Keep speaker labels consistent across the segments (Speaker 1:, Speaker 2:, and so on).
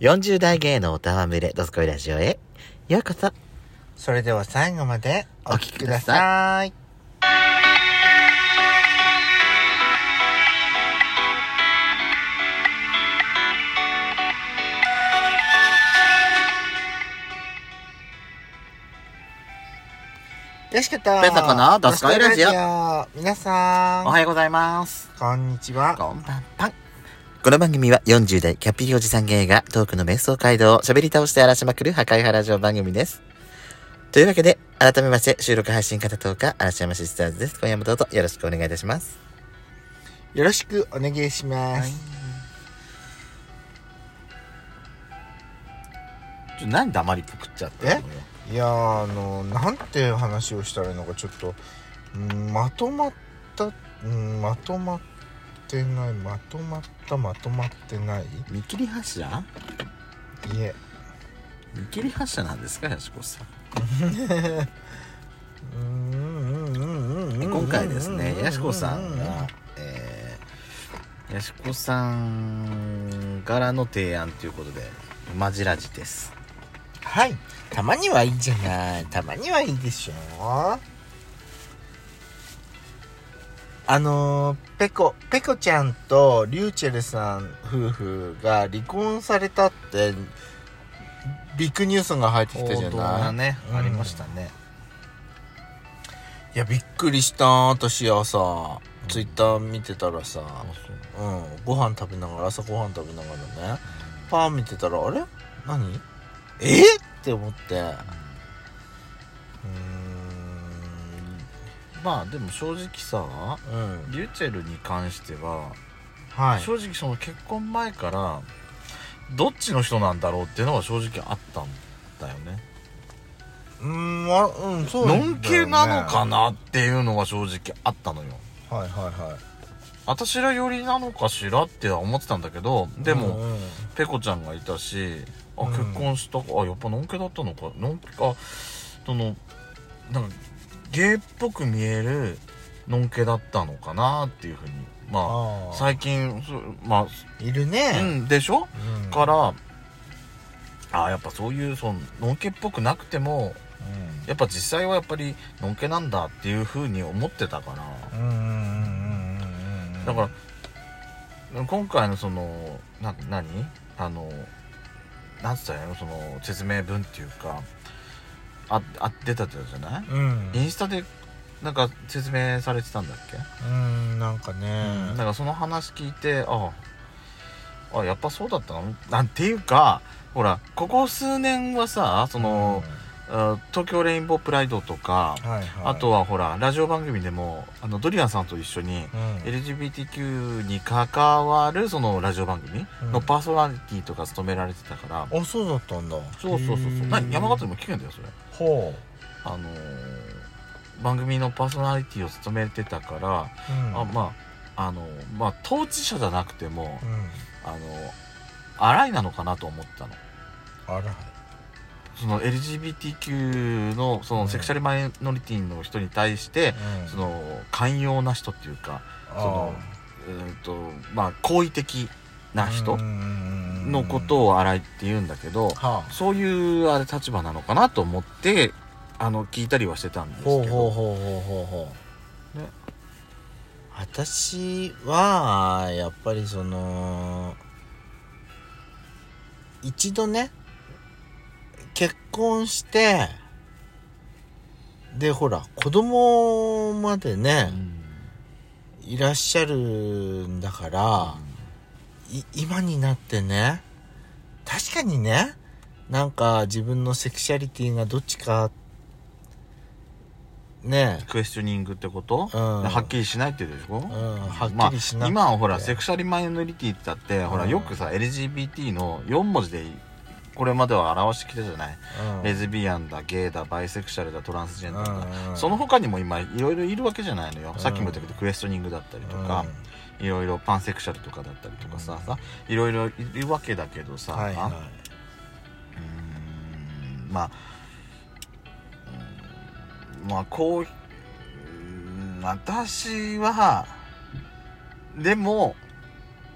Speaker 1: 40代芸能歌わむれ、ドスコイラジオへ、ようこそ。
Speaker 2: それでは最後までお
Speaker 1: お聞
Speaker 2: 聞きくだ
Speaker 1: さ
Speaker 2: さい。よしこと。
Speaker 1: ペソコのドスコイラジオ
Speaker 2: 皆さん、
Speaker 1: おはようございます。
Speaker 2: こんにちは。
Speaker 1: こんばんぱん。この番組は40代キャッピリおじさん芸がトークの瞑想街道を喋り倒して荒らしまくる破壊派ラジオ番組です。というわけで、改めまして収録配信型10日、嵐山シスターズです。今夜もどうぞよろしくお願いいたします。
Speaker 2: よろしくお願いします。
Speaker 1: ちょ、何黙りっぽくっちゃって
Speaker 2: いやーあのなんて話をしたらいいのかちょっと、うんまとまった、うん、まとまってないまとまったまとまってない。
Speaker 1: 見切り発車？
Speaker 2: いえ。
Speaker 1: 見切り発車なんですか、やしこさん。今回ですね、やしこさんが、えー、やしこさん柄の提案ということで、マジラジです。
Speaker 2: はい。たまにはいいじゃない。たまにはいいでしょあのーペコペコちゃんとリューチェルさん夫婦が離婚されたってビッグニュースが入ってきたじゃない？
Speaker 1: がね、
Speaker 2: うん。
Speaker 1: ありましたね。
Speaker 2: いやびっくりした私はさツイッター見てたらさ、う。ん、ご飯食べながら朝ご飯食べながらね。パン見てたらあれ？何？え？って思って。うーん
Speaker 1: まあでも正直さ、
Speaker 2: うん。
Speaker 1: リューチェルに関しては、
Speaker 2: はい。
Speaker 1: 正直その結婚前から、どっちの人なんだろうっていうのは正直あったんだよね。
Speaker 2: うーんあうんそうだよね。
Speaker 1: のんけなのかなっていうのは正直あったのよ。
Speaker 2: はいはいはい。
Speaker 1: 私ら寄りなのかしらっては思ってたんだけど、でも、
Speaker 2: うんうん。
Speaker 1: ペコちゃんがいたし、あ、
Speaker 2: うん。
Speaker 1: 結婚したか、あ、やっぱのんけだったのか、のんけ、あ、その、なんか、ゲイっぽく見えるのんけだったのかなっていうふうに。まあ、
Speaker 2: あー。
Speaker 1: 最近、そまあ、う
Speaker 2: いるね。
Speaker 1: ん、でしょ？
Speaker 2: うん。
Speaker 1: から、あ、やっぱそういう、その、のんけっぽくなくても、やっぱ実際はやっぱり、のんけなんだっていうふうに思ってたから、
Speaker 2: うんうんうんうんうんうん。
Speaker 1: だから、今回のその、な、何？あの、なんつったらいいの？その、説明文っていうか、あ、あ、出たってたじゃない？
Speaker 2: うん。
Speaker 1: インスタで、なんか説明されてたんだっけ？
Speaker 2: うんなんかね。
Speaker 1: だからその話聞いて、ああ、やっぱそうだったの？なんていうか、ほら、ここ数年はさ、その、あ東京レインボープライドとか、
Speaker 2: うんはいはい。
Speaker 1: あとはほら、ラジオ番組でも、あの、ドリアンさんと一緒に、
Speaker 2: うん。
Speaker 1: LGBTQ に関わるそのラジオ番組
Speaker 2: うん。
Speaker 1: のパーソナリティとか務められてたから、
Speaker 2: あそうだったんだ。
Speaker 1: そうそうそうそう。山形でも聞くんだよそれ
Speaker 2: ほ
Speaker 1: あのー番組のパーソナリティを務めてたから、
Speaker 2: ううん。
Speaker 1: あまああのまあ当事者じゃなくても、
Speaker 2: うん。
Speaker 1: あの荒いなのかなと思ったの。
Speaker 2: あら
Speaker 1: その LGBTQ のそ
Speaker 2: うん。
Speaker 1: のセクシャルマイノリティの人に対して、
Speaker 2: うん。
Speaker 1: その寛容な人っていうか
Speaker 2: あ
Speaker 1: そのえーとまあ好意的な人
Speaker 2: の
Speaker 1: のことを荒いって言うんだけど、
Speaker 2: はあ。
Speaker 1: そういうあれ立場なのかなと思ってあの聞いたりはしてたんですけど。
Speaker 2: ほうほうほうほうほう
Speaker 1: ね。
Speaker 2: 私はやっぱりその一度ね結婚してでほら子供までね、いらっしゃるんだから、い今になってね確かにねなんか自分のセクシャリティがどっちかね。
Speaker 1: クエスチョニングってこと、
Speaker 2: うん。
Speaker 1: はっきりしないって言うでしょ、
Speaker 2: うんはっきりしなくて。
Speaker 1: まあ、今はほらセクシャルマイノリティって言ったって、ほら
Speaker 2: うん。
Speaker 1: よくさ LGBT の4文字でこれまでは表してきたじゃない、
Speaker 2: うん。
Speaker 1: レズビアンだゲイだバイセクシャルだトランスジェンダーだ、
Speaker 2: うん。
Speaker 1: その他にも今いろいろいるわけじゃないのよ、
Speaker 2: うん
Speaker 1: さっきも言ったけどクエスチョニングだったりとか、いろいろパンセクシャルとかだったりとかさ、さいろいろいるわけだけどさ、
Speaker 2: はいは
Speaker 1: うーんまあまあこう私はでも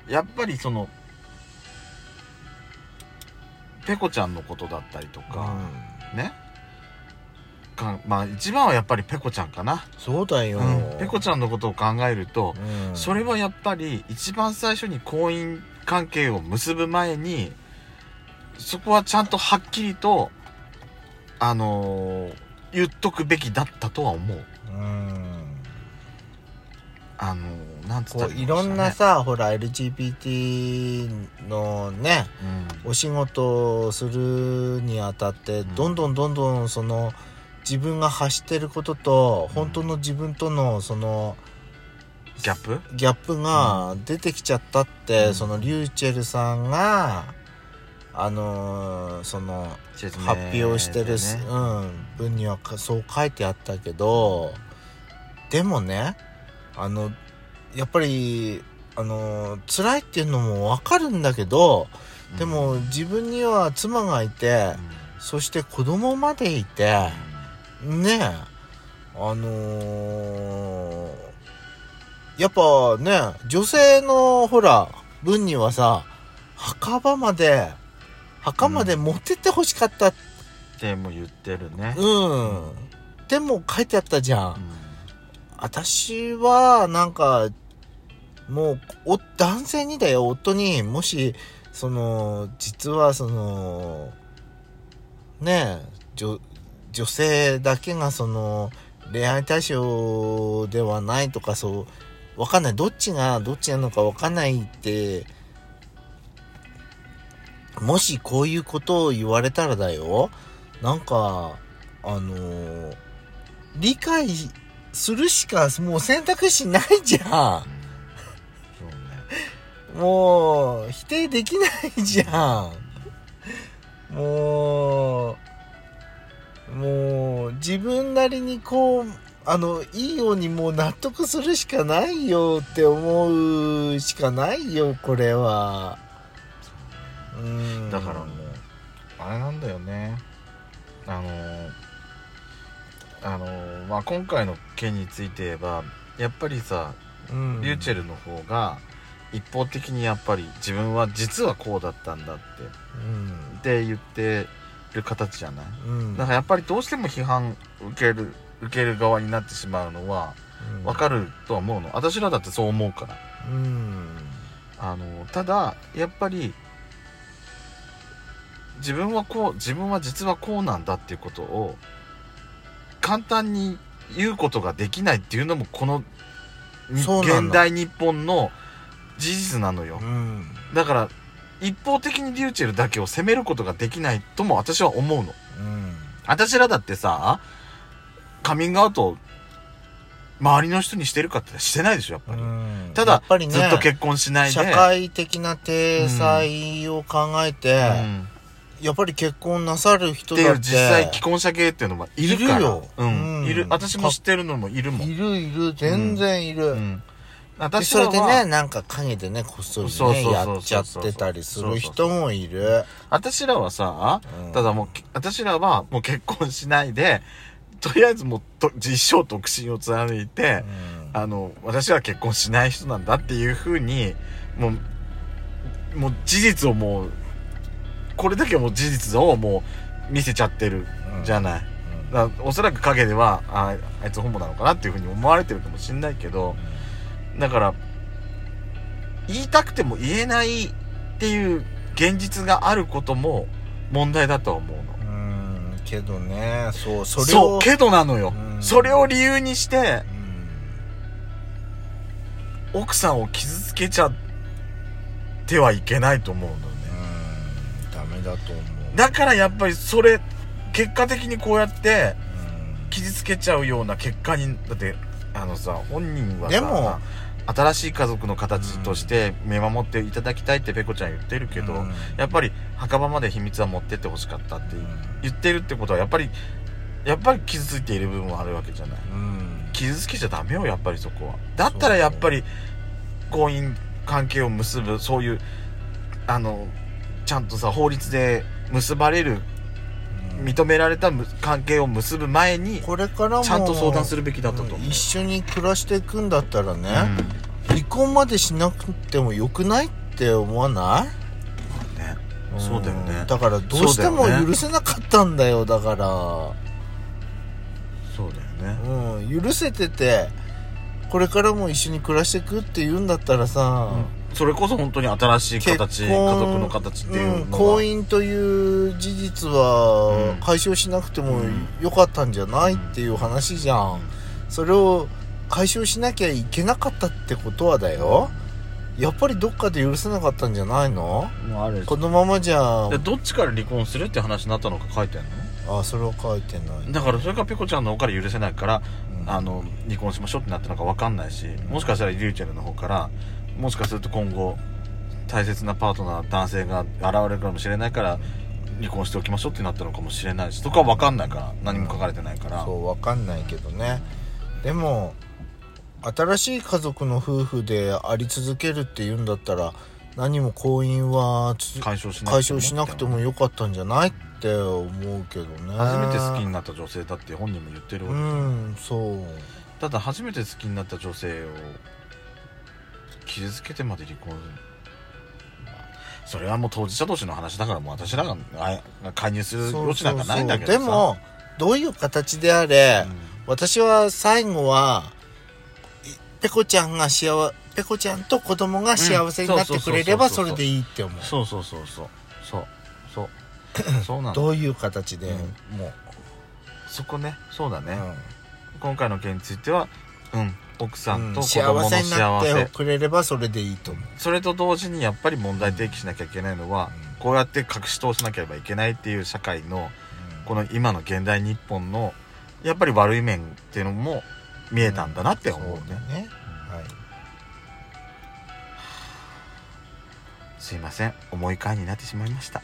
Speaker 1: やっぱりそのペコちゃんのことだったりと
Speaker 2: う
Speaker 1: か、
Speaker 2: ん。
Speaker 1: ねかまあ一番はやっぱりペコちゃんかな、
Speaker 2: そうだよ、
Speaker 1: うん、ペコちゃんのことを考えると、
Speaker 2: うん。
Speaker 1: それはやっぱり一番最初に婚姻関係を結ぶ前にそこはちゃんとはっきりとあのー言っとくべきだったとは思う。
Speaker 2: うん。
Speaker 1: あのーなんつった
Speaker 2: こ
Speaker 1: らい
Speaker 2: ろんなさほら LGBT のね
Speaker 1: うん。
Speaker 2: お仕事をするにあたって
Speaker 1: うん。
Speaker 2: どんどんどんどんその自分が発してることと
Speaker 1: うん
Speaker 2: 本当の自分とのその
Speaker 1: ギャップ？
Speaker 2: ギャップが出てきちゃったって、
Speaker 1: うん。
Speaker 2: そのリューチェルさんがあのーその発表してる、
Speaker 1: でね
Speaker 2: うん、文にはかそう書いてあったけどでもねあのやっぱりあの辛いっていうのもわかるんだけどでも自分には妻がいて
Speaker 1: うん。
Speaker 2: そして子供までいてねえ。あのーやっぱね女性のほら文にはさ墓場まで墓まで持ってってほしかった
Speaker 1: っても言ってるね。
Speaker 2: うん。でも書いてあったじゃ。
Speaker 1: うん。ん
Speaker 2: 私は、なんか、もう、お、男性にだよ、夫に、もし、その、実はその、ねえ、女、女性だけがその、恋愛対象ではないとか、そう、わかんない。どっちが、どっちなのかわかんないって、もしこういうことを言われたらだよ、なんか、あのー理解するしかもう選択肢ないじゃん。もう、否定できないじゃん。もう、もう、自分なりにこう、あの、いいようにもう納得するしかないよって思うしかないよ、これは。うん。
Speaker 1: だからもうあれなんだよねあのあのまあ今回の件について言えばやっぱりさ
Speaker 2: うん、
Speaker 1: リューチェルの方が一方的にやっぱり自分は実はこうだったんだって
Speaker 2: うん。
Speaker 1: って言ってる形じゃない？
Speaker 2: うん。
Speaker 1: だからやっぱりどうしても批判受ける受ける側になってしまうのは
Speaker 2: うん
Speaker 1: わかるとは思うの私らだってそう思うから
Speaker 2: うん。
Speaker 1: あのただやっぱり自分はこう自分は実はこうなんだっていうことを簡単に言うことができないっていうのもこの現代日本の事実なのよ
Speaker 2: うん。
Speaker 1: だから一方的にリューチェルだけを責めることができないとも私は思うの。
Speaker 2: うん。
Speaker 1: 私らだってさカミングアウト周りの人にしてるかってしてないでしょやっぱり、
Speaker 2: うん。
Speaker 1: ただ
Speaker 2: やっぱりね
Speaker 1: ずっと結婚しないで。
Speaker 2: 社会的な体裁を考えて、
Speaker 1: うん。
Speaker 2: やっぱり結婚なさる人
Speaker 1: って
Speaker 2: って
Speaker 1: う実際既婚者系っていうのはいるから。
Speaker 2: いるよ。
Speaker 1: うん、
Speaker 2: うん。
Speaker 1: いる私も知ってるのもいるもん、
Speaker 2: いるいる。全然いる、
Speaker 1: うん、
Speaker 2: で
Speaker 1: 私
Speaker 2: それでねなんか陰でねこっそり
Speaker 1: そうそうそうそう
Speaker 2: ねやっちゃってたりする人もいる。
Speaker 1: 私らはさ
Speaker 2: うん。
Speaker 1: ただもうけ私らはもう結婚しないでとりあえずもうと一生独身を貫いて、
Speaker 2: うん。
Speaker 1: あの私は結婚しない人なんだっていうふうにもうもう事実をもうこれだけはもう事実をもう見せちゃってるじゃない、
Speaker 2: うん。
Speaker 1: だからおそらく陰ではああいつホモなのかなっていうふうに思われてるかもしんないけどだから言いたくても言えないっていう現実があることも問題だとは思うの。
Speaker 2: うんけどね。そうそれを
Speaker 1: そうけどなのよ、
Speaker 2: うん。
Speaker 1: それを理由にして
Speaker 2: うん。
Speaker 1: 奥さんを傷つけちゃってはいけないと思うのよね。
Speaker 2: うんダメだと思う。
Speaker 1: だからやっぱりそれ結果的にこうやって
Speaker 2: うん
Speaker 1: 傷つけちゃうような結果にだってあのさ本人はさ
Speaker 2: でも
Speaker 1: 新しい家族の形として見守っていただきたいってペコちゃん言ってるけど、
Speaker 2: うん。
Speaker 1: やっぱり墓場まで秘密は持ってってほしかったって言ってるってことはやっぱりやっぱり傷ついている部分はあるわけじゃない。
Speaker 2: うん。
Speaker 1: 傷つけちゃダメよやっぱりそこは。だったらやっぱり婚姻関係を結ぶそういうあのちゃんとさ法律で結ばれる
Speaker 2: うん
Speaker 1: 認められたむ関係を結ぶ前に
Speaker 2: これからも
Speaker 1: ちゃんと相談するべきだったと。
Speaker 2: 一緒に暮らしていくんだったらね、
Speaker 1: うん。
Speaker 2: 離婚までしなくてもよくないって思わな
Speaker 1: ね。
Speaker 2: い
Speaker 1: そうだよね。
Speaker 2: だからどうしても許せなかったんだよだから。
Speaker 1: そうだよね。
Speaker 2: うん。許せててこれからも一緒に暮らしていくって言うんだったらさ、
Speaker 1: それこそ本当に新しい形家族の形っていうの
Speaker 2: うん
Speaker 1: が、
Speaker 2: 婚姻という事実は
Speaker 1: うん
Speaker 2: 解消しなくても
Speaker 1: うん
Speaker 2: よかったんじゃないっていう話じゃん。それを解消しなきゃいけなかったってことはだよ。やっぱりどっかで許せなかったんじゃないの？このままじゃ
Speaker 1: でどっちから離婚するって話になったのか書いてん
Speaker 2: あそれは書いてない。
Speaker 1: のだからそれがペコちゃんの方から許せないから、
Speaker 2: うん。
Speaker 1: あの離婚しましょうってなったのか分かんないしもしかしたらリューチェルの方からもしかすると今後大切なパートナー男性が現れるかもしれないから離婚しておきましょうってなったのかもしれないしとかは分かんないから何も書かれてないから、
Speaker 2: そうわかんないけどね。でも新しい家族の夫婦であり続けるって言うんだったら何も婚姻はつ
Speaker 1: 解消しなくても。
Speaker 2: 解消しなくてもよかったんじゃないって思うけどね。
Speaker 1: 初めて好きになった女性だって本人も言ってるわ
Speaker 2: う
Speaker 1: け、
Speaker 2: んそう。
Speaker 1: ただ初めて好きになった女性を傷つけてまで離婚それはもう当事者同士の話だからもう私らがあ介入する余地なんかないんだけど
Speaker 2: でもどういう形であれ、私は最後はいペコちゃんが幸ペコちゃんと子供が幸せになってくれれば
Speaker 1: うんそ
Speaker 2: れでいいって思う。
Speaker 1: そうそうそうそう。そう。そう。そうなの
Speaker 2: どういう形で、
Speaker 1: うん。
Speaker 2: もう、
Speaker 1: そこね。そうだね、
Speaker 2: うん。
Speaker 1: 今回の件についてはうん奥さんと
Speaker 2: うん
Speaker 1: 子供の
Speaker 2: 幸せにな
Speaker 1: 幸せ,、
Speaker 2: ってくれればそれでいいと思う。
Speaker 1: それと同時にやっぱり問題提起しなきゃいけないのは、
Speaker 2: うん。
Speaker 1: こうやって隠し通さなければいけないっていう社会のこの今の現代日本のやっぱり悪い面っていうのも見えたんだなって思うね、
Speaker 2: そうだね。はい。
Speaker 1: すいません。重い回になってしまいました